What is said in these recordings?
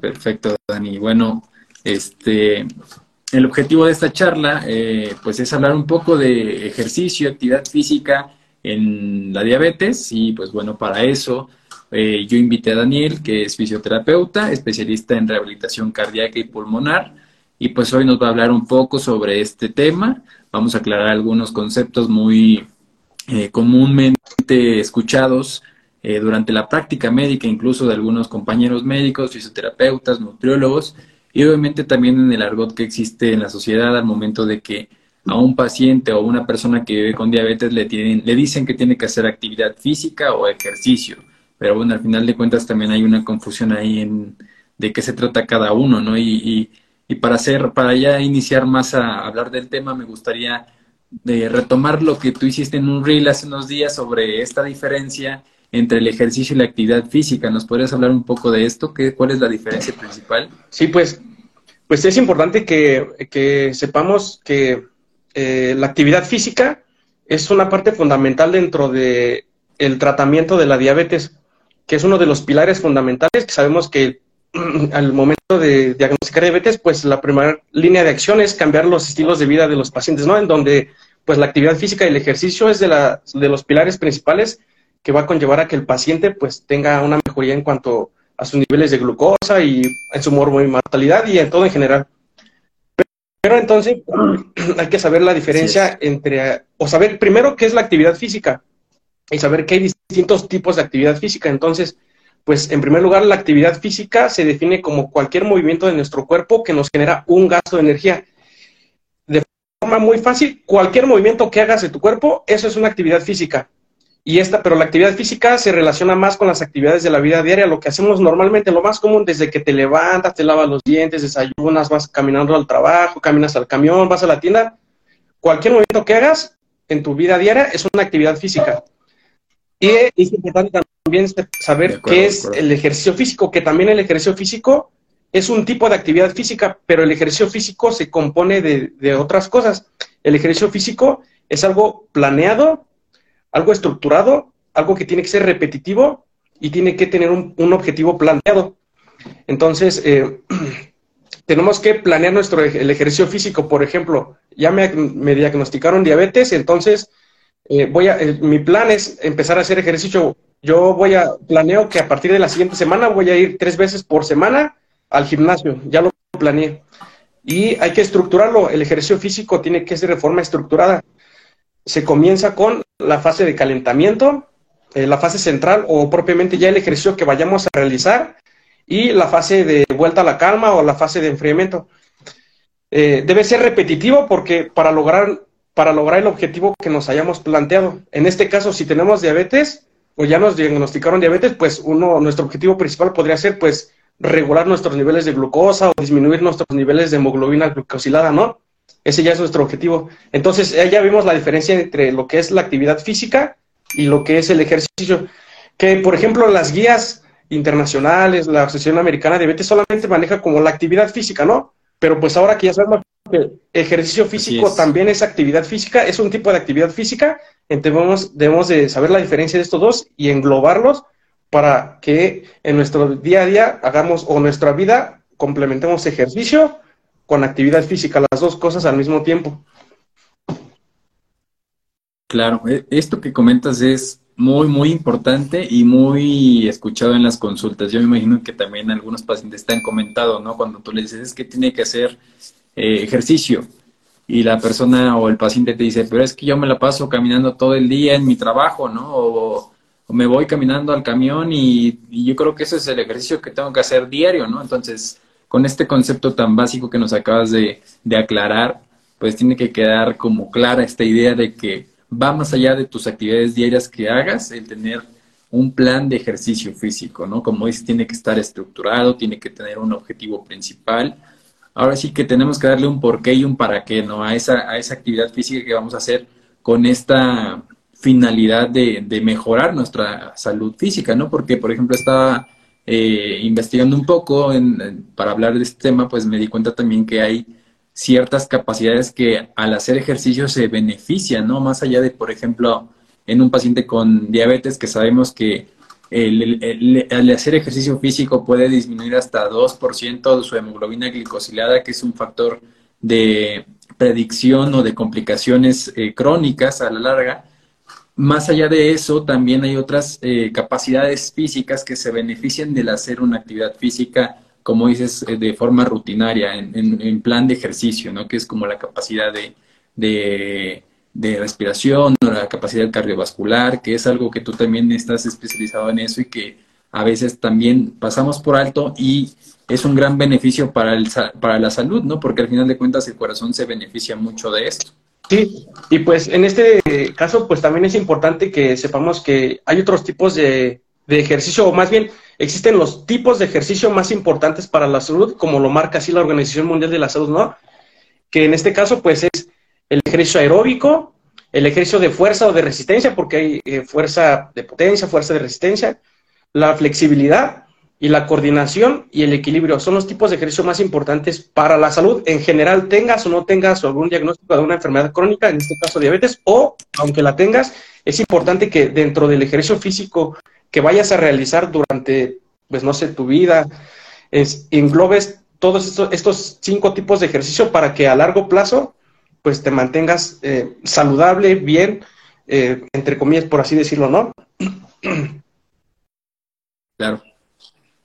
Perfecto, Dani. Bueno, este, el objetivo de esta charla, eh, pues es hablar un poco de ejercicio, actividad física en la diabetes y pues bueno, para eso eh, yo invité a Daniel, que es fisioterapeuta, especialista en rehabilitación cardíaca y pulmonar y pues hoy nos va a hablar un poco sobre este tema. Vamos a aclarar algunos conceptos muy eh, comúnmente escuchados durante la práctica médica, incluso de algunos compañeros médicos, fisioterapeutas, nutriólogos y obviamente también en el argot que existe en la sociedad al momento de que a un paciente o una persona que vive con diabetes le, tienen, le dicen que tiene que hacer actividad física o ejercicio. Pero bueno, al final de cuentas también hay una confusión ahí en de qué se trata cada uno, ¿no? Y, y, para hacer, para ya iniciar más a hablar del tema, me gustaría de retomar lo que tú hiciste en un reel hace unos días sobre esta diferencia entre el ejercicio y la actividad física. ¿Nos podrías hablar un poco de esto? ¿Qué, ¿Cuál es la diferencia principal? Sí, pues, pues es importante que, sepamos que eh, la actividad física es una parte fundamental dentro del el tratamiento de la diabetes, que es uno de los pilares fundamentales que sabemos que al momento de diagnosticar diabetes, pues la primera línea de acción es cambiar los estilos de vida de los pacientes, ¿no? En donde pues la actividad física y el ejercicio es de, la, de los pilares principales que va a conllevar a que el paciente pues tenga una mejoría en cuanto a sus niveles de glucosa y en su mortalidad y en todo en general. Pero entonces hay que saber la diferencia entre, o saber primero qué es la actividad física y saber que hay distintos tipos de actividad física. Entonces, pues en primer lugar, la actividad física se define como cualquier movimiento de nuestro cuerpo que nos genera un gasto de energía. De forma muy fácil, cualquier movimiento que hagas de tu cuerpo, eso es una actividad física. Y esta, pero la actividad física se relaciona más con las actividades de la vida diaria, lo que hacemos normalmente, lo más común, desde que te levantas, te lavas los dientes, desayunas, vas caminando al trabajo, caminas al camión, vas a la tienda. Cualquier movimiento que hagas en tu vida diaria es una actividad física. Y es importante también saber qué es el ejercicio físico, que también el ejercicio físico es un tipo de actividad física, pero el ejercicio físico se compone de, de otras cosas. El ejercicio físico es algo planeado, algo estructurado, algo que tiene que ser repetitivo y tiene que tener un, objetivo planteado. Entonces, eh, tenemos que planear nuestro ejercicio físico. Por ejemplo, ya me, diagnosticaron diabetes, entonces eh, voy a, mi plan es empezar a hacer ejercicio. Yo voy a, planeo que a partir de la siguiente semana voy a ir tres veces por semana al gimnasio. Ya lo planeé. Y hay que estructurarlo. El ejercicio físico tiene que ser de forma estructurada se comienza con la fase de calentamiento, eh, la fase central o propiamente ya el ejercicio que vayamos a realizar y la fase de vuelta a la calma o la fase de enfriamiento. Eh, debe ser repetitivo porque para lograr, para lograr el objetivo que nos hayamos planteado. En este caso, si tenemos diabetes o ya nos diagnosticaron diabetes, pues uno, nuestro objetivo principal podría ser pues regular nuestros niveles de glucosa o disminuir nuestros niveles de hemoglobina glucosilada, ¿no? Ese ya es nuestro objetivo. Entonces, ya vimos la diferencia entre lo que es la actividad física y lo que es el ejercicio. Que, por ejemplo, las guías internacionales, la Asociación Americana de Diabetes solamente maneja como la actividad física, ¿no? Pero pues ahora que ya sabemos que el ejercicio físico también es actividad física, es un tipo de actividad física, entonces debemos de saber la diferencia de estos dos y englobarlos para que en nuestro día a día hagamos o nuestra vida complementemos ejercicio con actividad física, las dos cosas al mismo tiempo. Claro, e, esto que comentas es muy, muy importante y muy escuchado en las consultas. Yo me imagino que también algunos pacientes te han comentado, ¿no? Cuando tú le dices es que tiene que hacer eh, ejercicio y la persona o el paciente te dice, pero es que yo me la paso caminando todo el día en mi trabajo, ¿no? O, me voy caminando al camión y, y, yo creo que ese es el ejercicio que tengo que hacer diario, ¿no? Entonces, con este concepto tan básico que nos acabas de, aclarar, pues tiene que quedar como clara esta idea de que va más allá de tus actividades diarias que hagas, el tener un plan de ejercicio físico, ¿no? Como dices, tiene que estar estructurado, tiene que tener un objetivo principal. Ahora sí que tenemos que darle un porqué y un para qué, ¿no? A esa, a esa actividad física que vamos a hacer con esta finalidad de, de mejorar nuestra salud física, ¿no? Porque, por ejemplo, está eh, investigando un poco para hablar de este tema, pues me di cuenta también que hay ciertas capacidades que al hacer ejercicio se benefician, ¿no? Más allá de, por ejemplo, en un paciente con diabetes que sabemos que el, al hacer ejercicio físico puede disminuir hasta 2% de su hemoglobina glicosilada, que es un factor de predicción o de complicaciones eh, crónicas a la larga. Más allá de eso, también hay otras eh, capacidades físicas que se benefician del hacer una actividad física, como dices, eh, de forma rutinaria, en, plan de ejercicio, ¿no? Que es como la capacidad de, de, de respiración o la capacidad cardiovascular, que es algo que tú también estás especializado en eso y que a veces también pasamos por alto y es un gran beneficio para, el, para la salud, ¿no? Porque al final de cuentas el corazón se beneficia mucho de esto. Sí, y pues en este caso, pues también es importante que sepamos que hay otros tipos de, ejercicio, o más bien existen los tipos de ejercicio más importantes para la salud, como lo marca así la Organización Mundial de la Salud, ¿no? Que en este caso, pues es el ejercicio aeróbico, el ejercicio de fuerza o de resistencia, porque hay eh, fuerza de potencia, fuerza de resistencia, la flexibilidad y la coordinación y el equilibrio son los tipos de ejercicio más importantes para la salud. En general, tengas o no tengas algún diagnóstico de una enfermedad crónica, en este caso diabetes, o aunque la tengas, es importante que dentro del ejercicio físico que vayas a realizar durante, pues no sé, tu vida, es, englobes todos estos, estos cinco tipos de ejercicio para que a largo plazo pues te mantengas eh, saludable, bien, eh, entre comillas, por así decirlo, ¿no? Claro.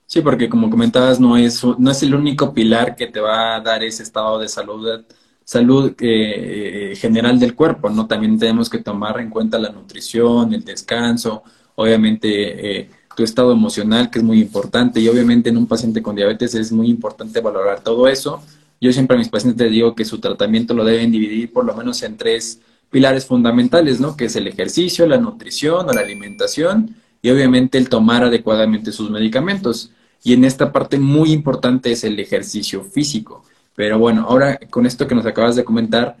Sí, porque como comentabas, no es, no es el único pilar que te va a dar ese estado de salud, salud eh, general del cuerpo, ¿no? También tenemos que tomar en cuenta la nutrición, el descanso, obviamente tu estado emocional, que es muy importante, y obviamente en un paciente con diabetes es muy importante valorar todo eso yo siempre a mis pacientes digo que su tratamiento lo deben dividir por lo menos en tres pilares fundamentales, ¿no? Que es el ejercicio, la nutrición o la alimentación y obviamente el tomar adecuadamente sus medicamentos. Y en esta parte muy importante es el ejercicio físico. Pero bueno, ahora con esto que nos acabas de comentar,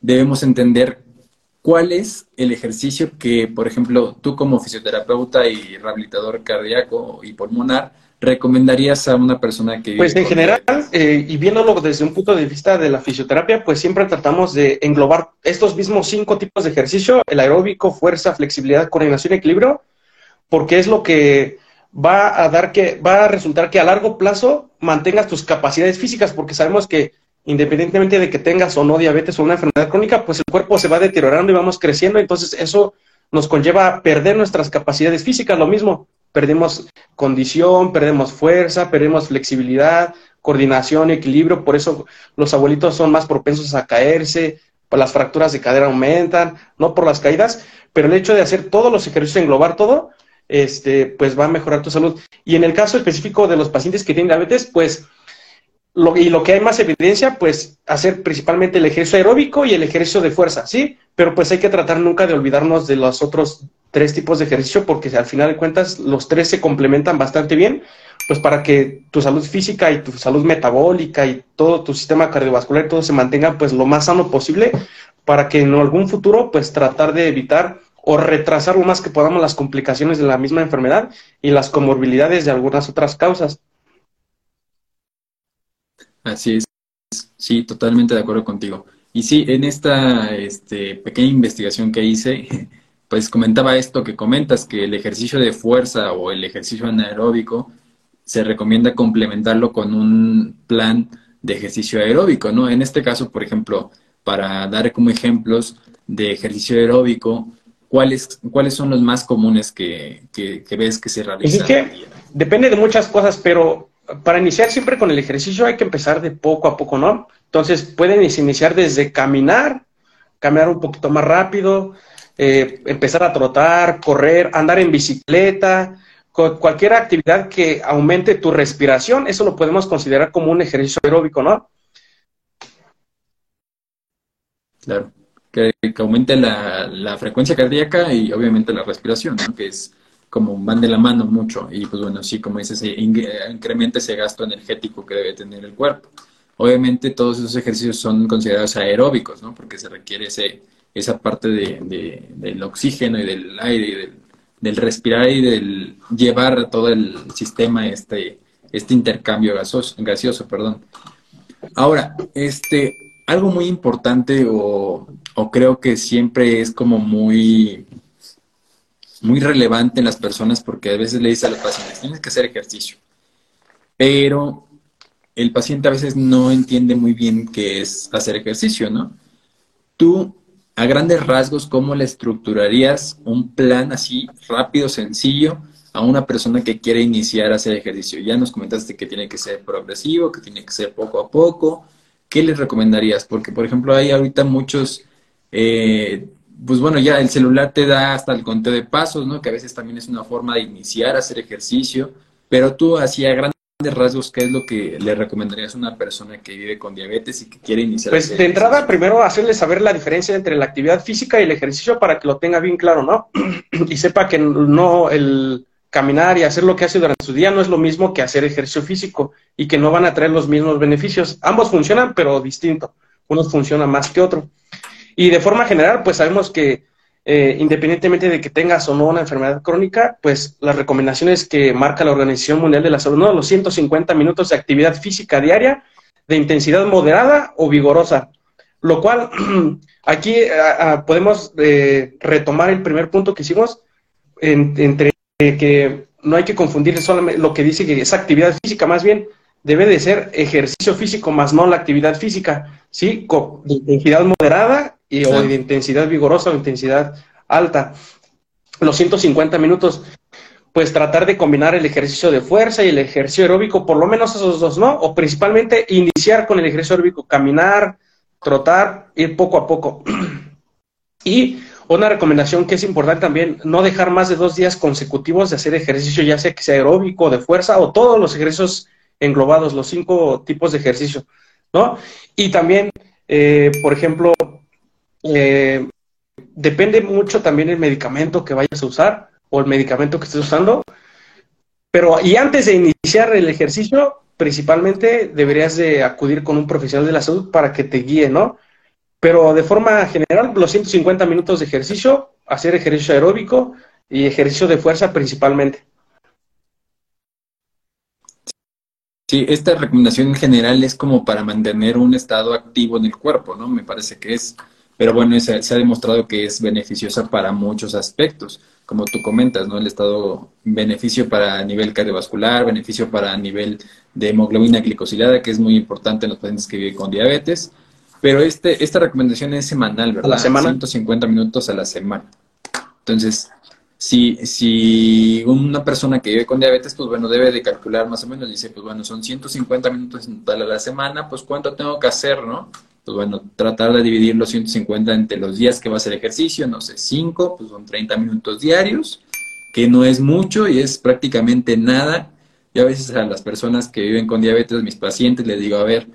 debemos entender cuál es el ejercicio que, por ejemplo, tú como fisioterapeuta y rehabilitador cardíaco y pulmonar, recomendarías a una persona que... Pues en general, eh, y viéndolo desde un punto de vista de la fisioterapia, pues siempre tratamos de englobar estos mismos cinco tipos de ejercicio, el aeróbico, fuerza, flexibilidad, coordinación y equilibrio, porque es lo que va a dar que, va a resultar que a largo plazo mantengas tus capacidades físicas, porque sabemos que independientemente de que tengas o no diabetes o una enfermedad crónica, pues el cuerpo se va deteriorando y vamos creciendo, entonces eso nos conlleva a perder nuestras capacidades físicas, lo mismo, perdemos condición, perdemos fuerza, perdemos flexibilidad, coordinación, equilibrio, por eso los abuelitos son más propensos a caerse, las fracturas de cadera aumentan, no por las caídas, pero el hecho de hacer todos los ejercicios, englobar todo, este, pues va a mejorar tu salud. Y en el caso específico de los pacientes que tienen diabetes, pues, lo, y lo que hay más evidencia, pues, hacer principalmente el ejercicio aeróbico y el ejercicio de fuerza, ¿sí? Pero pues hay que tratar nunca de olvidarnos de los otros tres tipos de ejercicio porque al final de cuentas los tres se complementan bastante bien, pues para que tu salud física y tu salud metabólica y todo tu sistema cardiovascular todo se mantenga pues lo más sano posible para que en algún futuro pues tratar de evitar o retrasar lo más que podamos las complicaciones de la misma enfermedad y las comorbilidades de algunas otras causas. Así es, sí, totalmente de acuerdo contigo. Y sí, en esta este, pequeña investigación que hice, pues comentaba esto que comentas, que el ejercicio de fuerza o el ejercicio anaeróbico se recomienda complementarlo con un plan de ejercicio aeróbico, ¿no? En este caso, por ejemplo, para dar como ejemplos de ejercicio aeróbico, ¿cuáles, cuáles son los más comunes que, que, ves que se realizan? Es que depende de muchas cosas, pero para iniciar siempre con el ejercicio hay que empezar de poco a poco, ¿no? Entonces pueden iniciar desde caminar, caminar un poquito más rápido, eh, empezar a trotar, correr, andar en bicicleta, cualquier actividad que aumente tu respiración, eso lo podemos considerar como un ejercicio aeróbico, ¿no? Claro, que, aumente la, frecuencia cardíaca y obviamente la respiración, ¿no? Que es como van de la mano mucho y pues bueno, sí, como dices, incrementa ese gasto energético que debe tener el cuerpo. Obviamente todos esos ejercicios son considerados aeróbicos, ¿no? Porque se requiere ese esa parte de, del oxígeno y del aire y del, respirar y del llevar todo el sistema este, este intercambio gasoso, gaseoso. Perdón. Ahora, este, algo muy importante o, o creo que siempre es como muy muy relevante en las personas porque a veces le dice a los pacientes, tienes que hacer ejercicio. Pero el paciente a veces no entiende muy bien qué es hacer ejercicio, ¿no? Tú, a grandes rasgos, ¿cómo le estructurarías un plan así rápido, sencillo, a una persona que quiere iniciar a hacer ejercicio? Ya nos comentaste que tiene que ser progresivo, que tiene que ser poco a poco. ¿Qué les recomendarías? Porque, por ejemplo, hay ahorita muchos, eh, pues bueno, ya el celular te da hasta el conteo de pasos, ¿no? Que a veces también es una forma de iniciar a hacer ejercicio, pero tú hacía grandes rasgos, ¿qué es lo que le recomendarías a una persona que vive con diabetes y que quiere iniciar? Pues de entrada, primero hacerle saber la diferencia entre la actividad física y el ejercicio para que lo tenga bien claro, ¿no? y sepa que no el caminar y hacer lo que hace durante su día no es lo mismo que hacer ejercicio físico y que no van a traer los mismos beneficios. Ambos funcionan, pero distinto. Uno funciona más que otro. Y de forma general, pues sabemos que eh, independientemente de que tengas o no una enfermedad crónica, pues las recomendaciones que marca la Organización Mundial de la Salud, ¿no? Los 150 minutos de actividad física diaria de intensidad moderada o vigorosa. Lo cual, aquí podemos eh, retomar el primer punto que hicimos entre que no hay que confundir solamente lo que dice que es actividad física, más bien debe de ser ejercicio físico más no la actividad física, ¿sí? de intensidad moderada y, o de intensidad vigorosa o intensidad alta. Los 150 minutos, pues tratar de combinar el ejercicio de fuerza y el ejercicio aeróbico, por lo menos esos dos, ¿no? O principalmente iniciar con el ejercicio aeróbico, caminar, trotar, ir poco a poco. y una recomendación que es importante también, no dejar más de dos días consecutivos de hacer ejercicio, ya sea que sea aeróbico, de fuerza o todos los ejercicios englobados, los cinco tipos de ejercicio, ¿no? Y también, eh, por ejemplo, eh, depende mucho también el medicamento que vayas a usar o el medicamento que estés usando, pero y antes de iniciar el ejercicio, principalmente deberías de acudir con un profesional de la salud para que te guíe, ¿no? Pero de forma general, los 150 minutos de ejercicio, hacer ejercicio aeróbico y ejercicio de fuerza principalmente. Sí, esta recomendación en general es como para mantener un estado activo en el cuerpo, ¿no? Me parece que es, pero bueno, se, ha demostrado que es beneficiosa para muchos aspectos, como tú comentas, ¿no? El estado, beneficio para nivel cardiovascular, beneficio para nivel de hemoglobina glicosilada, que es muy importante en los pacientes que viven con diabetes, pero este, esta recomendación es semanal, ¿verdad? A la semana. 150 minutos a la semana. Entonces, si, si una persona que vive con diabetes, pues bueno, debe de calcular más o menos, dice, pues bueno, son 150 minutos en total a la semana, pues cuánto tengo que hacer, ¿no? Pues bueno, tratar de dividir los 150 entre los días que va a hacer ejercicio, no sé, 5, pues son 30 minutos diarios, que no es mucho y es prácticamente nada. Y a veces a las personas que viven con diabetes, mis pacientes, les digo, a ver,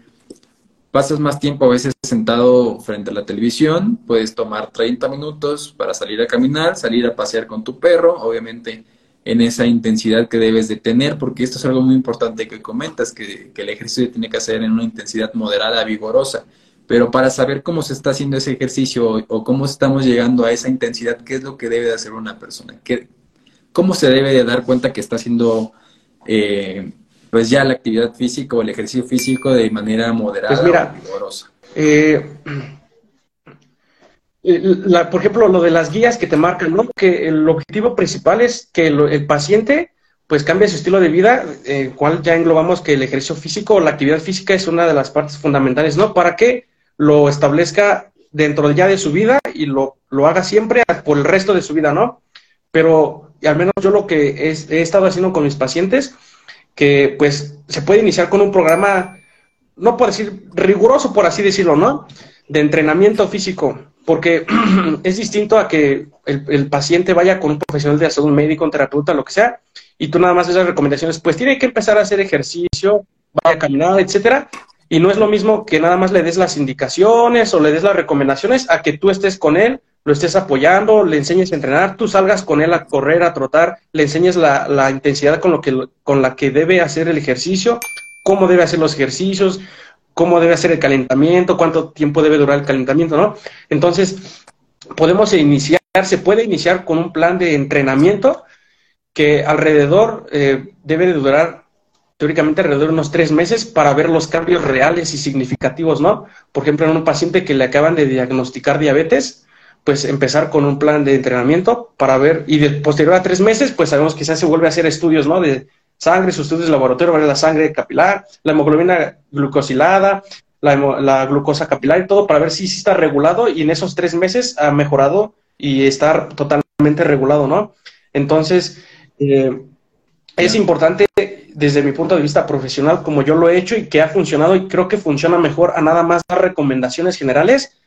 pasas más tiempo a veces sentado frente a la televisión, puedes tomar 30 minutos para salir a caminar, salir a pasear con tu perro, obviamente en esa intensidad que debes de tener, porque esto es algo muy importante que comentas, que, el ejercicio tiene que hacer en una intensidad moderada, vigorosa. Pero para saber cómo se está haciendo ese ejercicio o, cómo estamos llegando a esa intensidad, ¿qué es lo que debe de hacer una persona? ¿Qué, ¿Cómo se debe de dar cuenta que está haciendo eh, pues ya la actividad física o el ejercicio físico de manera moderada pues mira, vigorosa. Eh, por ejemplo, lo de las guías que te marcan, ¿no? Que el objetivo principal es que el, paciente pues cambie su estilo de vida, en cual ya englobamos que el ejercicio físico o la actividad física es una de las partes fundamentales, ¿no? Para que lo establezca dentro ya de su vida y lo, lo haga siempre por el resto de su vida, ¿no? Pero al menos yo lo que he estado haciendo con mis pacientes que pues se puede iniciar con un programa, no por decir riguroso, por así decirlo, ¿no? De entrenamiento físico, porque es distinto a que el, paciente vaya con un profesional de salud, un médico, un terapeuta, lo que sea, y tú nada más esas recomendaciones, pues tiene que empezar a hacer ejercicio, vaya a caminar, etcétera, y no es lo mismo que nada más le des las indicaciones o le des las recomendaciones a que tú estés con él lo estés apoyando, le enseñes a entrenar, tú salgas con él a correr, a trotar, le enseñes la, intensidad con, lo que, con la que debe hacer el ejercicio, cómo debe hacer los ejercicios, cómo debe hacer el calentamiento, cuánto tiempo debe durar el calentamiento, ¿no? Entonces, podemos iniciar, se puede iniciar con un plan de entrenamiento que alrededor eh, debe de durar teóricamente alrededor de unos tres meses para ver los cambios reales y significativos, ¿no? Por ejemplo, en un paciente que le acaban de diagnosticar diabetes, pues empezar con un plan de entrenamiento para ver, y de, posterior a tres meses, pues sabemos que se vuelve a hacer estudios, ¿no? De sangre, sus estudios de laboratorio, ver la sangre capilar, la hemoglobina glucosilada, la, glucosa capilar y todo para ver si, si está regulado y en esos tres meses ha mejorado y está totalmente regulado, ¿no? Entonces, eh, es importante desde mi punto de vista profesional, como yo lo he hecho y que ha funcionado y creo que funciona mejor a nada más dar recomendaciones generales,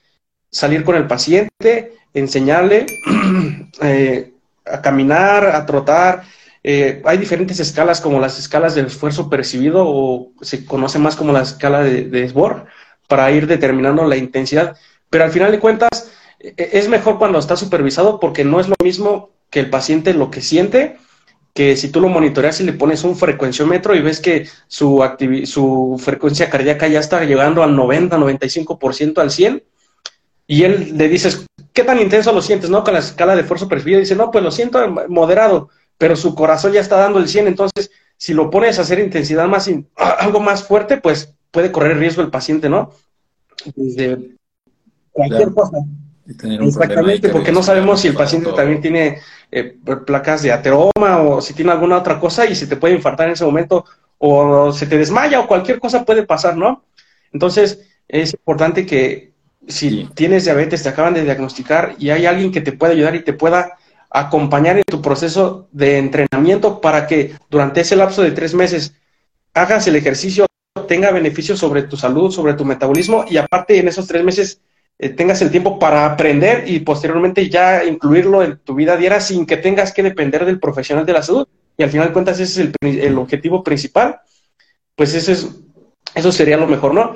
salir con el paciente, enseñarle eh, a caminar, a trotar. Eh, hay diferentes escalas como las escalas del esfuerzo percibido o se conoce más como la escala de, de para ir determinando la intensidad. Pero al final de cuentas e, es mejor cuando está supervisado porque no es lo mismo que el paciente lo que siente que si tú lo monitoreas y le pones un frecuenciómetro y ves que su, su frecuencia cardíaca ya está llegando al 90, 95%, al 100, y él le dices, ¿qué tan intenso lo sientes? ¿No? Con la escala de esfuerzo percibido, dice, no, pues lo siento moderado, pero su corazón ya está dando el 100, entonces si lo pones a hacer intensidad más, algo más fuerte, pues puede correr riesgo el paciente, ¿no? Desde cualquier cosa. Exactamente, porque no sabemos si el paciente también tiene eh, placas de ateroma o si tiene alguna otra cosa y se te puede infartar en ese momento o se te desmaya o cualquier cosa puede pasar, ¿no? Entonces, es importante que si tienes diabetes, te acaban de diagnosticar y hay alguien que te pueda ayudar y te pueda acompañar en tu proceso de entrenamiento para que durante ese lapso de tres meses hagas el ejercicio, tenga beneficios sobre tu salud, sobre tu metabolismo y aparte en esos tres meses eh, tengas el tiempo para aprender y posteriormente ya incluirlo en tu vida diaria sin que tengas que depender del profesional de la salud. Y al final de cuentas ese es el, objetivo principal. Pues ese es, eso sería lo mejor, ¿no?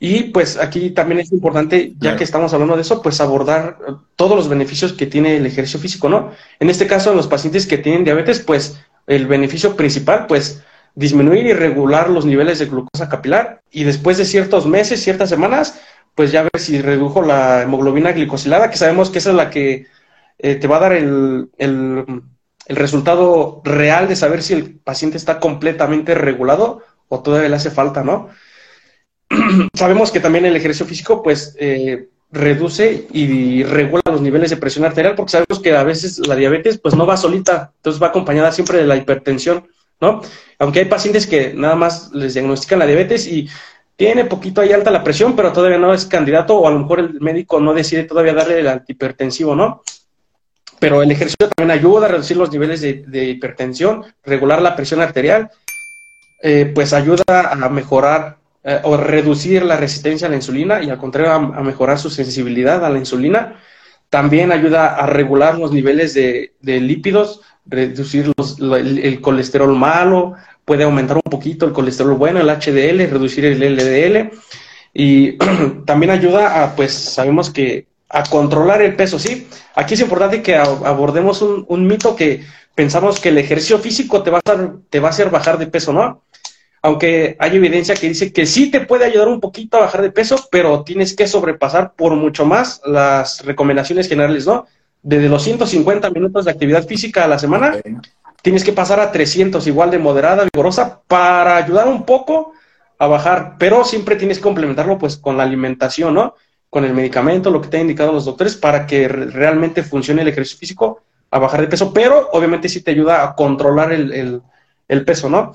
Y pues aquí también es importante, ya que estamos hablando de eso, pues abordar todos los beneficios que tiene el ejercicio físico, ¿no? En este caso, en los pacientes que tienen diabetes, pues el beneficio principal, pues disminuir y regular los niveles de glucosa capilar y después de ciertos meses, ciertas semanas, pues ya ver si redujo la hemoglobina glicosilada, que sabemos que esa es la que eh, te va a dar el, el, resultado real de saber si el paciente está completamente regulado o todavía le hace falta, ¿no? sabemos que también el ejercicio físico, pues, eh, reduce y regula los niveles de presión arterial, porque sabemos que a veces la diabetes, pues, no va solita, entonces va acompañada siempre de la hipertensión, ¿no? Aunque hay pacientes que nada más les diagnostican la diabetes y tiene poquito ahí alta la presión, pero todavía no es candidato, o a lo mejor el médico no decide todavía darle el antihipertensivo, ¿no? Pero el ejercicio también ayuda a reducir los niveles de, hipertensión, regular la presión arterial, eh, pues ayuda a mejorar eh, o reducir la resistencia a la insulina y al contrario a, mejorar su sensibilidad a la insulina. También ayuda a regular los niveles de, lípidos, reducir el colesterol malo, puede aumentar un poquito el colesterol bueno, el HDL, reducir el LDL y también ayuda a, pues sabemos que a controlar el peso, ¿sí? Aquí es importante que abordemos un, mito que pensamos que el ejercicio físico te va, a te va a hacer bajar de peso, ¿no? Aunque hay evidencia que dice que sí te puede ayudar un poquito a bajar de peso, pero tienes que sobrepasar por mucho más las recomendaciones generales, ¿no? Desde los 150 minutos de actividad física a la semana tienes que pasar a 300 igual de moderada, vigorosa, para ayudar un poco a bajar, pero siempre tienes que complementarlo pues con la alimentación, ¿no? Con el medicamento, lo que te han indicado los doctores, para que realmente funcione el ejercicio físico a bajar de peso, pero obviamente sí te ayuda a controlar el, el peso, ¿no?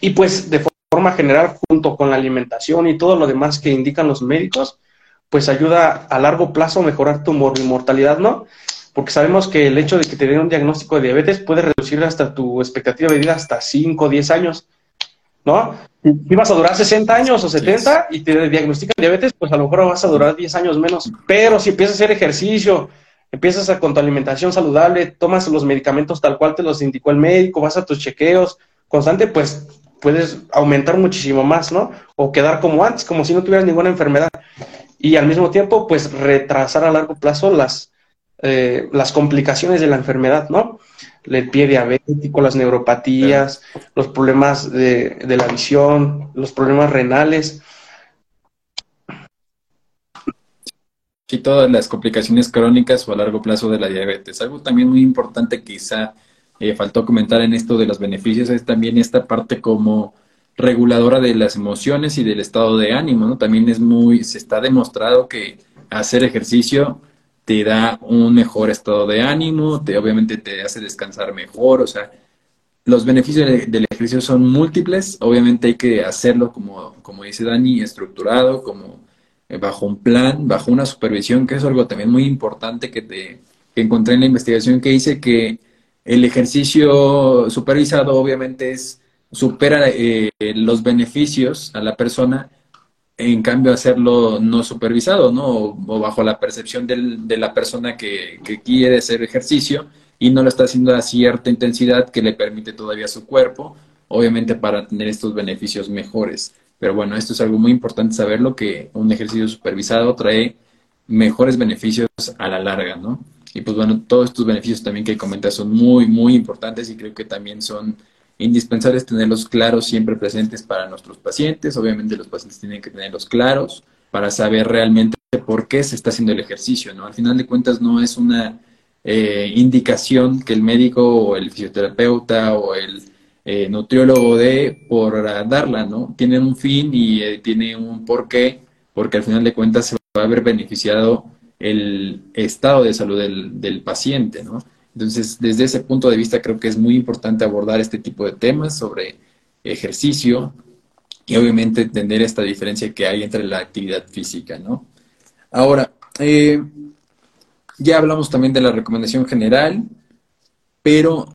Y pues de forma general, junto con la alimentación y todo lo demás que indican los médicos, pues ayuda a largo plazo a mejorar tu mortalidad, ¿no? Porque sabemos que el hecho de que te den un diagnóstico de diabetes puede reducir hasta tu expectativa de vida hasta 5 o 10 años, ¿no? Si vas a durar 60 años o 70 y te diagnostican diabetes, pues a lo mejor vas a durar 10 años menos. Pero si empiezas a hacer ejercicio, empiezas a, con tu alimentación saludable, tomas los medicamentos tal cual te los indicó el médico, vas a tus chequeos constante, pues puedes aumentar muchísimo más, ¿no? O quedar como antes, como si no tuvieras ninguna enfermedad. Y al mismo tiempo, pues retrasar a largo plazo las, eh, las complicaciones de la enfermedad, ¿no? El pie diabético, las neuropatías, los problemas de, la visión, los problemas renales. Y todas las complicaciones crónicas o a largo plazo de la diabetes. Algo también muy importante quizá eh, faltó comentar en esto de los beneficios es también esta parte como reguladora de las emociones y del estado de ánimo, ¿no? También es muy, se está demostrado que hacer ejercicio te da un mejor estado de ánimo, te, obviamente te hace descansar mejor, o sea, los beneficios del ejercicio son múltiples, obviamente hay que hacerlo como, como dice Dani, estructurado, como eh, bajo un plan, bajo una supervisión, que es algo también muy importante que, te, encontré en la investigación que hice, que el ejercicio supervisado obviamente es supera eh, los beneficios a la persona, en cambio hacerlo no supervisado, ¿no? O, bajo la percepción del, de la persona que, que, quiere hacer ejercicio y no lo está haciendo a cierta intensidad que le permite todavía su cuerpo, obviamente para tener estos beneficios mejores. Pero bueno, esto es algo muy importante saberlo, que un ejercicio supervisado trae mejores beneficios a la larga, ¿no? Y pues bueno, todos estos beneficios también que comentas son muy, muy importantes y creo que también son indispensables tenerlos claros, siempre presentes para nuestros pacientes. Obviamente los pacientes tienen que tenerlos claros para saber realmente por qué se está haciendo el ejercicio, ¿no? Al final de cuentas no es una eh, indicación que el médico o el fisioterapeuta o el eh, nutriólogo dé por darla, ¿no? Tiene un fin y eh, tiene un porqué, porque al final de cuentas se va a haber beneficiado el estado de salud del, del paciente, ¿no? Entonces, desde ese punto de vista, creo que es muy importante abordar este tipo de temas sobre ejercicio y obviamente entender esta diferencia que hay entre la actividad física, ¿no? Ahora, eh, ya hablamos también de la recomendación general, pero,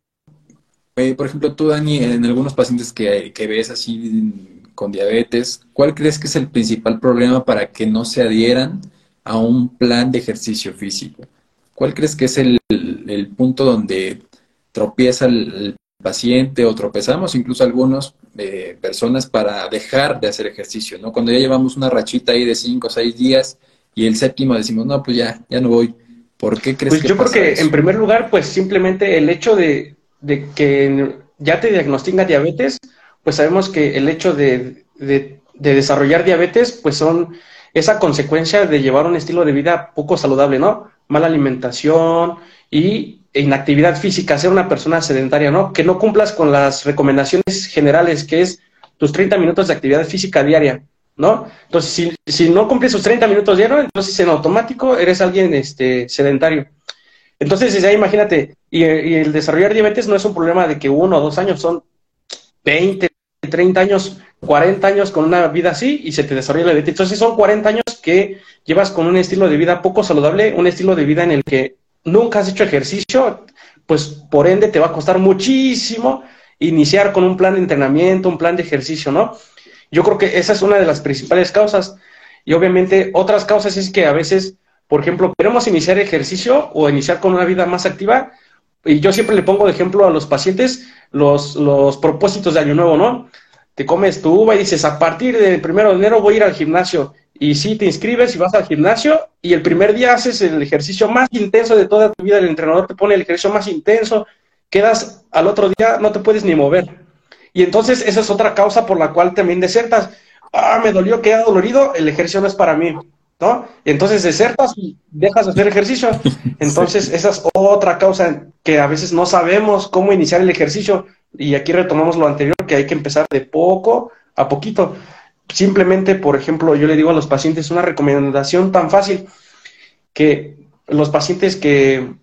eh, por ejemplo, tú, Dani, en algunos pacientes que, que ves así con diabetes, ¿cuál crees que es el principal problema para que no se adhieran a un plan de ejercicio físico? ¿Cuál crees que es el, punto donde tropieza el, paciente o tropezamos incluso algunas eh, personas para dejar de hacer ejercicio, ¿no? Cuando ya llevamos una rachita ahí de cinco o seis días y el séptimo decimos, no, pues ya, ya no voy. ¿Por qué crees pues yo creo que en primer lugar, pues simplemente el hecho de, que ya te diagnostican diabetes, pues sabemos que el hecho de, de, desarrollar diabetes, pues son esa consecuencia de llevar un estilo de vida poco saludable, ¿no? Mala alimentación y inactividad física, ser una persona sedentaria, ¿no? Que no cumplas con las recomendaciones generales, que es tus 30 minutos de actividad física diaria, ¿no? Entonces, si, si no cumples sus 30 minutos diarios, entonces en automático eres alguien este, sedentario. Entonces, ahí imagínate, y, y, el desarrollar diabetes no es un problema de que uno o dos años, son 20, 30 años 40 años con una vida así y se te desarrolla la diabetes. Entonces son 40 años que llevas con un estilo de vida poco saludable, un estilo de vida en el que nunca has hecho ejercicio, pues por ende te va a costar muchísimo iniciar con un plan de entrenamiento, un plan de ejercicio, ¿no? Yo creo que esa es una de las principales causas. Y obviamente otras causas es que a veces, por ejemplo, queremos iniciar ejercicio o iniciar con una vida más activa. Y yo siempre le pongo de ejemplo a los pacientes los, los propósitos de Año Nuevo, ¿no? te comes tu uva y dices, a partir del primero de enero voy a ir al gimnasio. Y sí, te inscribes y vas al gimnasio y el primer día haces el ejercicio más intenso de toda tu vida, el entrenador te pone el ejercicio más intenso, quedas al otro día, no te puedes ni mover. Y entonces esa es otra causa por la cual también desertas. Ah, me dolió, queda dolorido, el ejercicio no es para mí. ¿no? Y entonces desertas y dejas de hacer ejercicio. Entonces, esa es otra causa que a veces no sabemos cómo iniciar el ejercicio. Y aquí retomamos lo anterior, que hay que empezar de poco a poquito. Simplemente, por ejemplo, yo le digo a los pacientes una recomendación tan fácil que los pacientes que,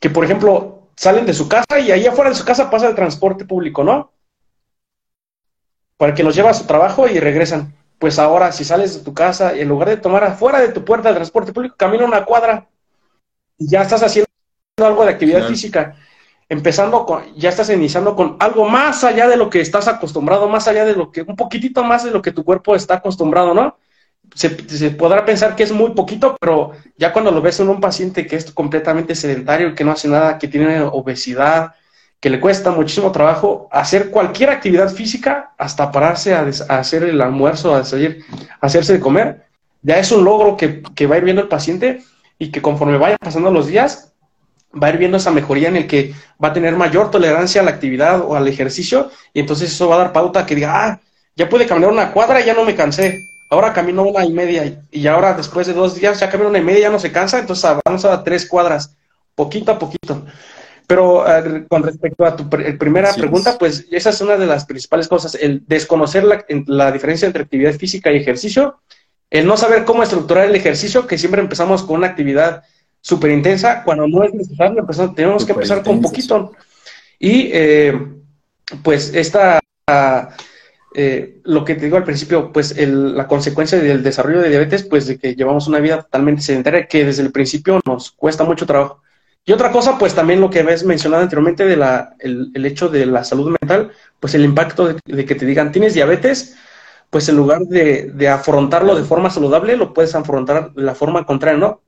que por ejemplo, salen de su casa y ahí afuera de su casa pasa el transporte público, ¿no? Para que los lleva a su trabajo y regresan. Pues ahora, si sales de tu casa, en lugar de tomar afuera de tu puerta el transporte público, camina una cuadra y ya estás haciendo algo de actividad física empezando con, ya estás iniciando con algo más allá de lo que estás acostumbrado, más allá de lo que, un poquitito más de lo que tu cuerpo está acostumbrado, ¿no? Se, podrá pensar que es muy poquito, pero ya cuando lo ves en un paciente que es completamente sedentario, que no hace nada, que tiene obesidad, que le cuesta muchísimo trabajo hacer cualquier actividad física, hasta pararse a, hacer el almuerzo, a salir, a hacerse de comer, ya es un logro que, que va ir viendo el paciente y que conforme vayan pasando los días, va a ir viendo esa mejoría en el que va a tener mayor tolerancia a la actividad o al ejercicio y entonces eso va a dar pauta a que diga, ah, ya pude caminar una cuadra y ya no me cansé, ahora camino una y media y ahora después de dos días ya camino una y media y ya no se cansa, entonces avanza a tres cuadras, poquito a poquito. Pero con respecto a tu primera pregunta, pues esa es una de las principales cosas, el desconocer la, la diferencia entre actividad física y ejercicio, el no saber cómo estructurar el ejercicio, que siempre empezamos con una actividad súper intensa cuando no es necesario, tenemos que empezar con poquito. Y eh, pues esta, eh, lo que te digo al principio, pues la consecuencia del desarrollo de diabetes, pues de que llevamos una vida totalmente sedentaria que desde el principio nos cuesta mucho trabajo. Y otra cosa, pues también lo que habías mencionado anteriormente de la, el, hecho de la salud mental, pues el impacto de, que te digan, tienes diabetes, pues en lugar de, de, afrontarlo de forma saludable, lo puedes afrontar de la forma contraria, ¿no?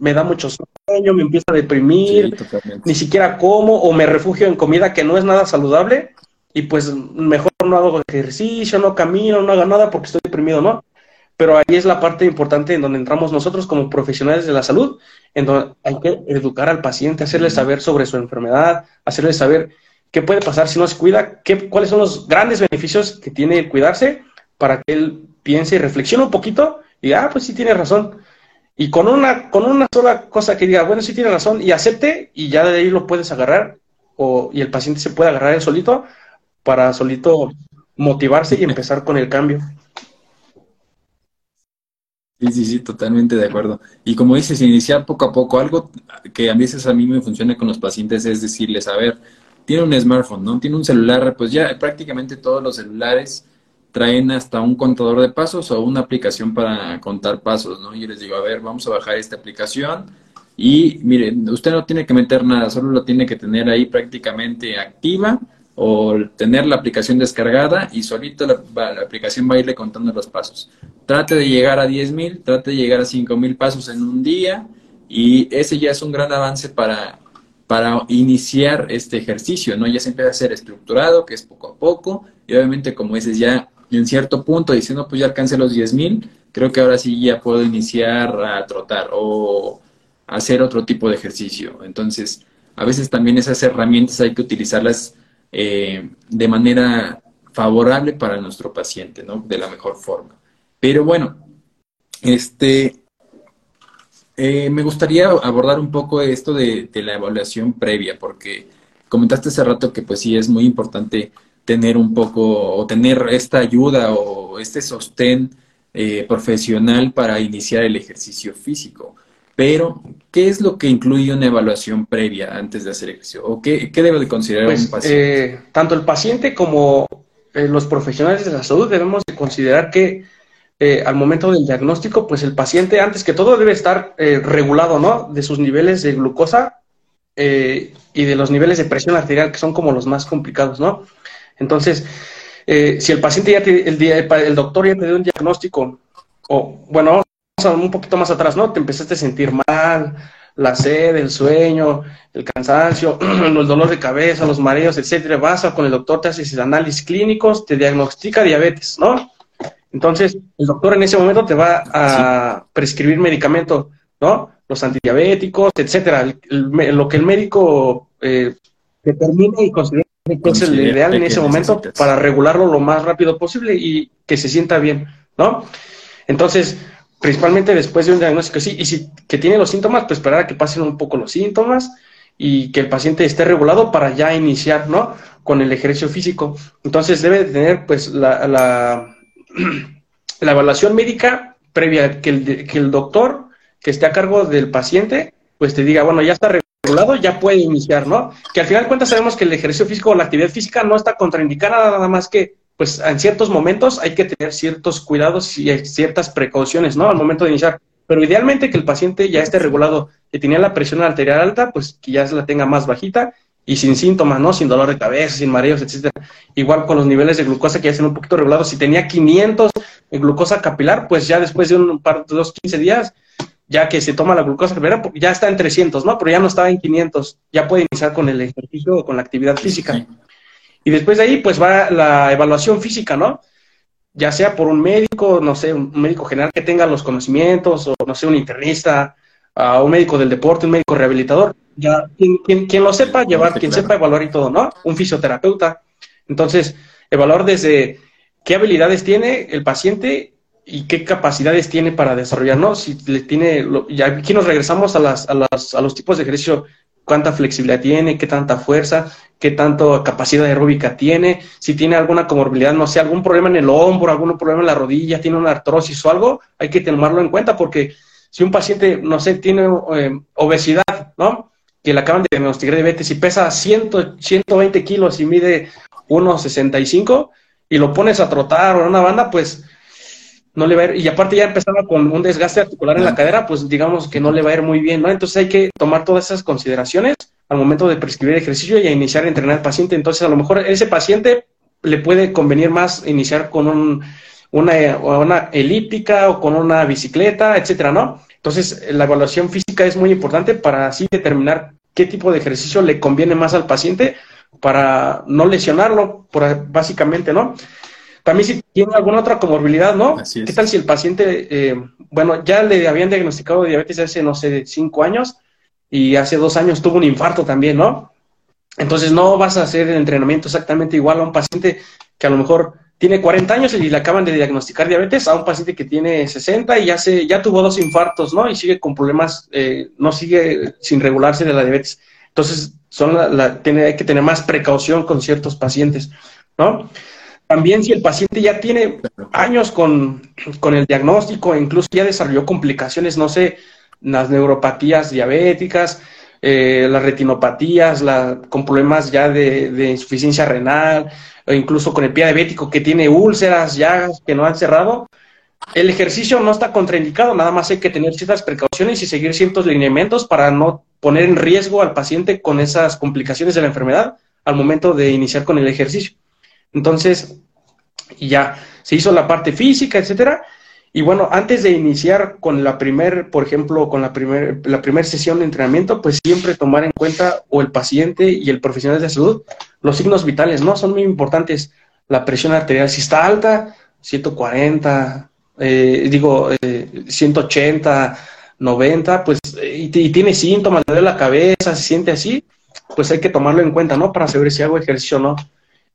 Me da mucho sueño, me empieza a deprimir, ni siquiera como o me refugio en comida que no es nada saludable y pues mejor no hago ejercicio, no camino, no hago nada porque estoy deprimido, ¿no? Pero ahí es la parte importante en donde entramos nosotros como profesionales de la salud, en donde hay que educar al paciente, hacerle saber sobre su enfermedad, hacerle saber qué puede pasar si no se cuida, qué, cuáles son los grandes beneficios que tiene el cuidarse para que él piense y reflexione un poquito y ah, pues sí tiene razón. Y con una, con una sola cosa que diga, bueno, sí tiene razón, y acepte, y ya de ahí lo puedes agarrar, o, y el paciente se puede agarrar él solito, para solito motivarse y empezar con el cambio. Sí, sí, sí, totalmente de acuerdo. Y como dices, iniciar poco a poco. Algo que a veces a mí me funciona con los pacientes es decirles, a ver, tiene un smartphone, ¿no? Tiene un celular, pues ya prácticamente todos los celulares traen hasta un contador de pasos o una aplicación para contar pasos, ¿no? Y les digo, a ver, vamos a bajar esta aplicación y miren, usted no tiene que meter nada, solo lo tiene que tener ahí prácticamente activa o tener la aplicación descargada y solito la, aplicación va a irle contando los pasos. Trate de llegar a 10.000, trate de llegar a 5.000 pasos en un día y ese ya es un gran avance para, para iniciar este ejercicio, ¿no? Ya se empieza a ser estructurado, que es poco a poco, y obviamente, como dices, ya en cierto punto diciendo, pues ya alcancé los 10.000, creo que ahora sí ya puedo iniciar a trotar o hacer otro tipo de ejercicio. Entonces, a veces también esas herramientas hay que utilizarlas eh, de manera favorable para nuestro paciente, ¿no? De la mejor forma. Pero bueno, este, eh, me gustaría abordar un poco esto de, la evaluación previa, porque comentaste hace rato que pues sí es muy importante tener un poco o tener esta ayuda o este sostén eh, profesional para iniciar el ejercicio físico. Pero, ¿qué es lo que incluye una evaluación previa antes de hacer ejercicio? ¿O qué, debe de considerar pues, un paciente? Eh, tanto el paciente como eh, los profesionales de la salud debemos de considerar que eh, al momento del diagnóstico, pues el paciente antes que todo debe estar regulado, ¿no? De sus niveles de glucosa y de los niveles de presión arterial, que son como los más complicados, ¿no? Entonces, si el paciente ya el, el doctor ya te dio un diagnóstico, o bueno, un poquito más atrás, ¿no? Te empezaste a sentir mal, la sed, el sueño, el cansancio, el dolor de cabeza, los mareos, etcétera. Vas a con el doctor, te haces análisis clínicos, te diagnostica diabetes, ¿no? Entonces, el doctor en ese momento te va a prescribir medicamento, ¿no? Los antidiabéticos, etcétera. lo que el médico eh, determina y considera es el ideal en ese momento para regularlo lo más rápido posible y que se sienta bien, ¿no? Entonces, principalmente después de un diagnóstico, sí, y si que tiene los síntomas, pues esperar a que pasen un poco los síntomas y que el paciente esté regulado para ya iniciar, ¿no? Con el ejercicio físico. Entonces debe tener, pues, la, la, la evaluación médica previa, que el, que el doctor que esté a cargo del paciente, pues te diga, bueno, ya está regulado, ya puede iniciar, ¿no? Que al final de cuentas sabemos que el ejercicio físico o la actividad física no está contraindicada nada más que pues en ciertos momentos hay que tener ciertos cuidados y ciertas precauciones, ¿no? Al momento de iniciar. Pero idealmente que el paciente ya esté regulado, que tenía la presión arterial alta, pues que ya se la tenga más bajita y sin síntomas, ¿no? Sin dolor de cabeza, sin mareos, etcétera. Igual con los niveles de glucosa que ya están un poquito regulados. Si tenía 500 de glucosa capilar, pues ya después de un par de dos, 15 días, ya que se toma la glucosa ya está en 300, ¿no? Pero ya no estaba en 500. Ya puede iniciar con el ejercicio o con la actividad física. Y después de ahí, pues va la evaluación física, ¿no? Ya sea por un médico, no sé, un médico general que tenga los conocimientos, o no sé, un internista, uh, un médico del deporte, un médico rehabilitador, ya quien, quien, lo sepa llevar, quien sepa evaluar y todo, ¿no? Un fisioterapeuta. Entonces, evaluar desde qué habilidades tiene el paciente y qué capacidades tiene para desarrollar, ¿no? Si le tiene, ya aquí nos regresamos a, las, a, las, a los tipos de ejercicio cuánta flexibilidad tiene, qué tanta fuerza, qué tanta capacidad aeróbica tiene, si tiene alguna comorbilidad, no sé, algún problema en el hombro, algún problema en la rodilla, tiene una artrosis o algo, hay que tomarlo en cuenta porque si un paciente, no sé, tiene eh, obesidad, ¿no? Que le acaban de diagnosticar diabetes y pesa 100, 120 kilos y mide 1,65 y lo pones a trotar o en una banda, pues no le va a ir, y aparte ya empezaba con un desgaste articular en la cadera, pues digamos que no le va a ir muy bien, ¿no? Entonces hay que tomar todas esas consideraciones al momento de prescribir ejercicio y a iniciar a entrenar al paciente. Entonces a lo mejor ese paciente le puede convenir más iniciar con un, una, una elíptica o con una bicicleta, etcétera, ¿no? Entonces la evaluación física es muy importante para así determinar qué tipo de ejercicio le conviene más al paciente para no lesionarlo, por, básicamente, ¿no? También si tiene alguna otra comorbilidad, ¿no? ¿Qué tal si el paciente, eh, bueno, ya le habían diagnosticado diabetes hace, no sé, cinco años y hace dos años tuvo un infarto también, ¿no? Entonces no vas a hacer el entrenamiento exactamente igual a un paciente que a lo mejor tiene 40 años y le acaban de diagnosticar diabetes a un paciente que tiene 60 y ya, se, ya tuvo dos infartos, ¿no? Y sigue con problemas, eh, no sigue sin regularse de la diabetes. Entonces, son la, tiene, hay que tener más precaución con ciertos pacientes, ¿no? También si el paciente ya tiene años con, con el diagnóstico, incluso ya desarrolló complicaciones, no sé, las neuropatías diabéticas, eh, las retinopatías, la, con problemas ya de, insuficiencia renal, o incluso con el pie diabético que tiene úlceras, llagas que no han cerrado, el ejercicio no está contraindicado, nada más hay que tener ciertas precauciones y seguir ciertos lineamientos para no poner en riesgo al paciente con esas complicaciones de la enfermedad al momento de iniciar con el ejercicio. Entonces, ya se hizo la parte física, etcétera. Y bueno, antes de iniciar con la primer, por ejemplo, con la primer, la primera sesión de entrenamiento, pues siempre tomar en cuenta o el paciente y el profesional de salud los signos vitales, ¿no? Son muy importantes. La presión arterial, si está alta, 140, eh, digo, eh, 180, 90, pues, y, tiene síntomas, le duele la cabeza, se siente así, pues hay que tomarlo en cuenta, ¿no? Para saber si hago ejercicio o no.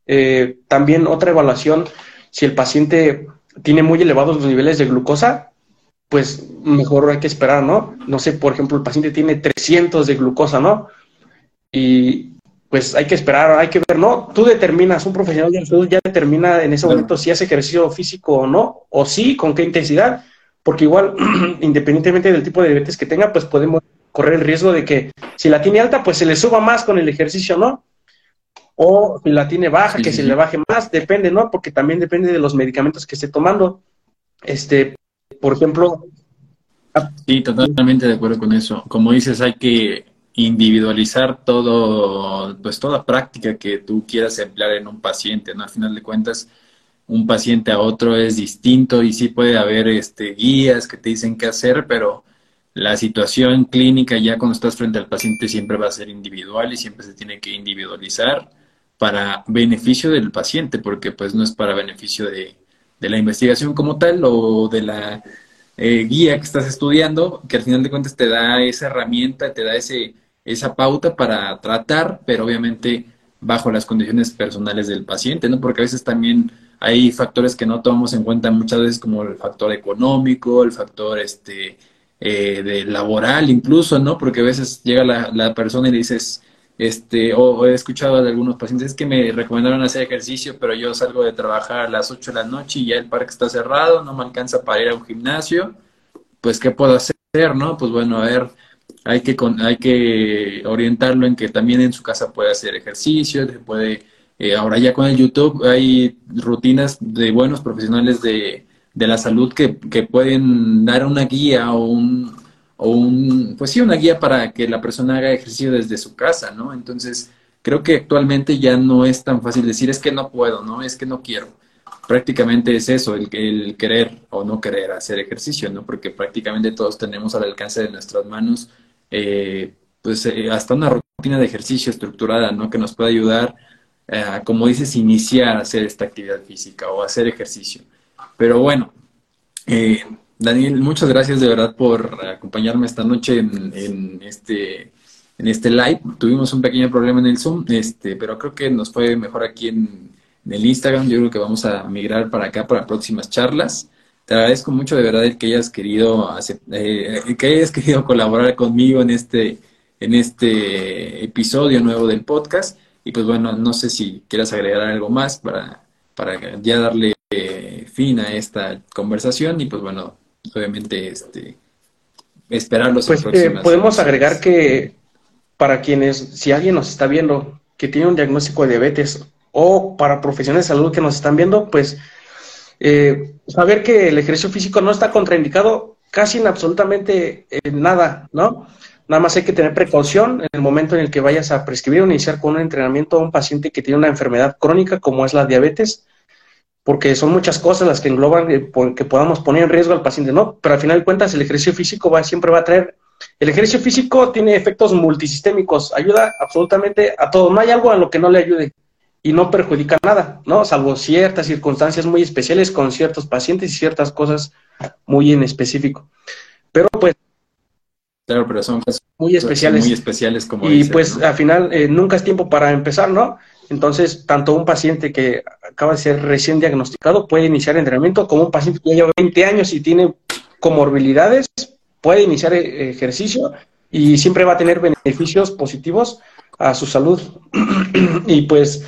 Eh, también otra evaluación, si el paciente tiene muy elevados los niveles de glucosa, pues mejor hay que esperar, ¿no? No sé, por ejemplo, el paciente tiene 300 de glucosa, ¿no? Y pues hay que esperar, hay que ver, ¿no? Tú determinas, un profesional de salud ya determina en ese momento si hace ejercicio físico o no, o sí, con qué intensidad, porque igual, independientemente del tipo de diabetes que tenga, pues podemos correr el riesgo de que si la tiene alta, pues se le suba más con el ejercicio, ¿no? O si la tiene baja, que se le baje más, depende, ¿no? Porque también depende de los medicamentos que esté tomando. Este, por ejemplo. Sí, totalmente de acuerdo con eso. Como dices, hay que individualizar todo, pues toda práctica que tú quieras emplear en un paciente, ¿no? Al final de cuentas, un paciente a otro es distinto y sí puede haber este, guías que te dicen qué hacer, pero la situación clínica ya cuando estás frente al paciente siempre va a ser individual y siempre se tiene que individualizar para beneficio del paciente, porque pues no es para beneficio de, la investigación como tal o de la eh, guía que estás estudiando, que al final de cuentas te da esa herramienta, te da ese, esa pauta para tratar, pero obviamente bajo las condiciones personales del paciente, ¿no? Porque a veces también hay factores que no tomamos en cuenta muchas veces como el factor económico, el factor este eh, de laboral incluso, ¿no? Porque a veces llega la, la persona y le dices, este, o, he escuchado de algunos pacientes que me recomendaron hacer ejercicio, pero yo salgo de trabajar a las 8 de la noche y ya el parque está cerrado, no me alcanza para ir a un gimnasio, pues ¿qué puedo hacer, no? Pues bueno, a ver, hay que, hay que orientarlo en que también en su casa puede hacer ejercicio, puede, eh, ahora ya con el YouTube hay rutinas de buenos profesionales de, de la salud que, que pueden dar una guía o un, o un, pues sí, una guía para que la persona haga ejercicio desde su casa, ¿no? Entonces, creo que actualmente ya no es tan fácil decir es que no puedo, ¿no? Es que no quiero. Prácticamente es eso, el, el querer o no querer hacer ejercicio, ¿no? Porque prácticamente todos tenemos al alcance de nuestras manos, eh, pues eh, hasta una rutina de ejercicio estructurada, ¿no? Que nos pueda ayudar, a, como dices, iniciar a hacer esta actividad física o hacer ejercicio. Pero bueno, eh, Daniel, muchas gracias de verdad por acompañarme esta noche en, este en este live. Tuvimos un pequeño problema en el Zoom, este, pero creo que nos fue mejor aquí en, el Instagram. Yo creo que vamos a migrar para acá para próximas charlas. Te agradezco mucho de verdad el que hayas querido eh, que hayas querido colaborar conmigo en este en este episodio nuevo del podcast. Y pues bueno, no sé si quieras agregar algo más para, para ya darle eh, fin a esta conversación y pues bueno, obviamente este esperarlos. Pues eh, podemos agregar que para quienes, si alguien nos está viendo que tiene un diagnóstico de diabetes o para profesionales de salud que nos están viendo, pues eh, saber que el ejercicio físico no está contraindicado casi en absolutamente en nada, ¿no? Nada más hay que tener precaución en el momento en el que vayas a prescribir o iniciar con un entrenamiento a un paciente que tiene una enfermedad crónica como es la diabetes, porque son muchas cosas las que engloban eh, que podamos poner en riesgo al paciente, ¿no? Pero al final de cuentas el ejercicio físico va, siempre va a traer, el ejercicio físico tiene efectos multisistémicos, ayuda absolutamente a todo, no hay algo a lo que no le ayude y no perjudica nada, ¿no? Salvo ciertas circunstancias muy especiales con ciertos pacientes y ciertas cosas muy en específico. Pero pues Claro, pero son muy especiales. Muy especiales como Y pues al final eh, nunca es tiempo para empezar, ¿no? Entonces, tanto un paciente que acaba de ser recién diagnosticado puede iniciar entrenamiento, como un paciente que lleva 20 años y tiene comorbilidades, puede iniciar eh, ejercicio y siempre va a tener beneficios positivos a su salud. y pues,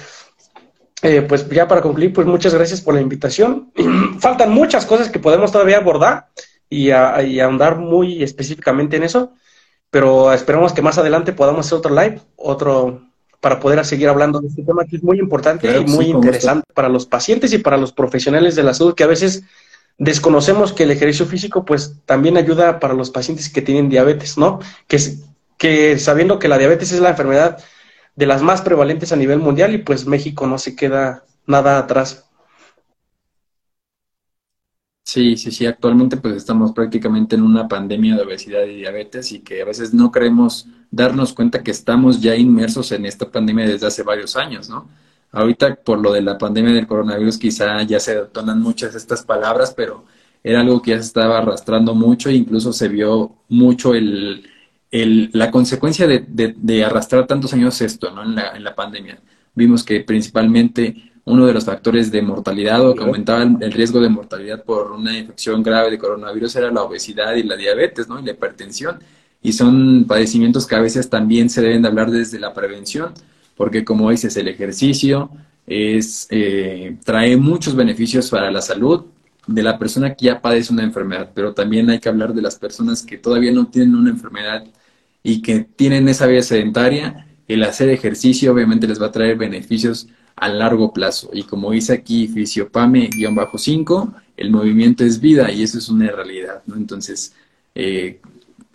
eh, pues ya para concluir, pues muchas gracias por la invitación. Faltan muchas cosas que podemos todavía abordar y, ahondar muy específicamente en eso, pero esperamos que más adelante podamos hacer otro live, otro para poder seguir hablando de este tema que es muy importante y muy interesante para los pacientes y para los profesionales de la salud que a veces desconocemos que el ejercicio físico pues también ayuda para los pacientes que tienen diabetes, ¿no? Que, que sabiendo que la diabetes es la enfermedad de las más prevalentes a nivel mundial y pues México no se queda nada atrás. Sí, sí, sí, actualmente pues estamos prácticamente en una pandemia de obesidad y diabetes y que a veces no queremos darnos cuenta que estamos ya inmersos en esta pandemia desde hace varios años, ¿no? Ahorita por lo de la pandemia del coronavirus quizá ya se detonan muchas estas palabras, pero era algo que ya se estaba arrastrando mucho e incluso se vio mucho el, el, la consecuencia de, de, de, arrastrar tantos años esto, ¿no? En la, en la pandemia. Vimos que principalmente uno de los factores de mortalidad o que aumentaba el riesgo de mortalidad por una infección grave de coronavirus era la obesidad y la diabetes, ¿no? Y la hipertensión. Y son padecimientos que a veces también se deben de hablar desde la prevención, porque como dices, el ejercicio es, eh, trae muchos beneficios para la salud de la persona que ya padece una enfermedad, pero también hay que hablar de las personas que todavía no tienen una enfermedad y que tienen esa vida sedentaria. El hacer ejercicio obviamente les va a traer beneficios a largo plazo. Y como dice aquí Fisiopame-5, el movimiento es vida y eso es una realidad, ¿no? Entonces, eh,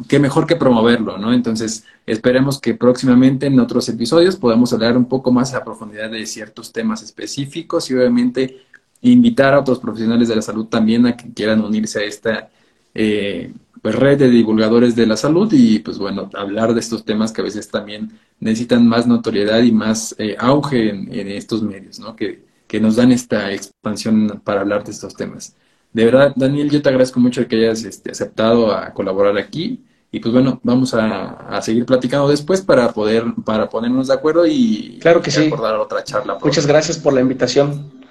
qué mejor que promoverlo, ¿no? Entonces, esperemos que próximamente en otros episodios podamos hablar un poco más a profundidad de ciertos temas específicos y obviamente invitar a otros profesionales de la salud también a que quieran unirse a esta eh, pues, red de divulgadores de la salud y pues bueno, hablar de estos temas que a veces también necesitan más notoriedad y más eh, auge en, estos medios, ¿no? Que, que, nos dan esta expansión para hablar de estos temas. De verdad, Daniel, yo te agradezco mucho que hayas este, aceptado a colaborar aquí. Y pues bueno, vamos a, seguir platicando después para poder, para ponernos de acuerdo y, claro que sí. acordar otra charla. Muchas gracias por la invitación.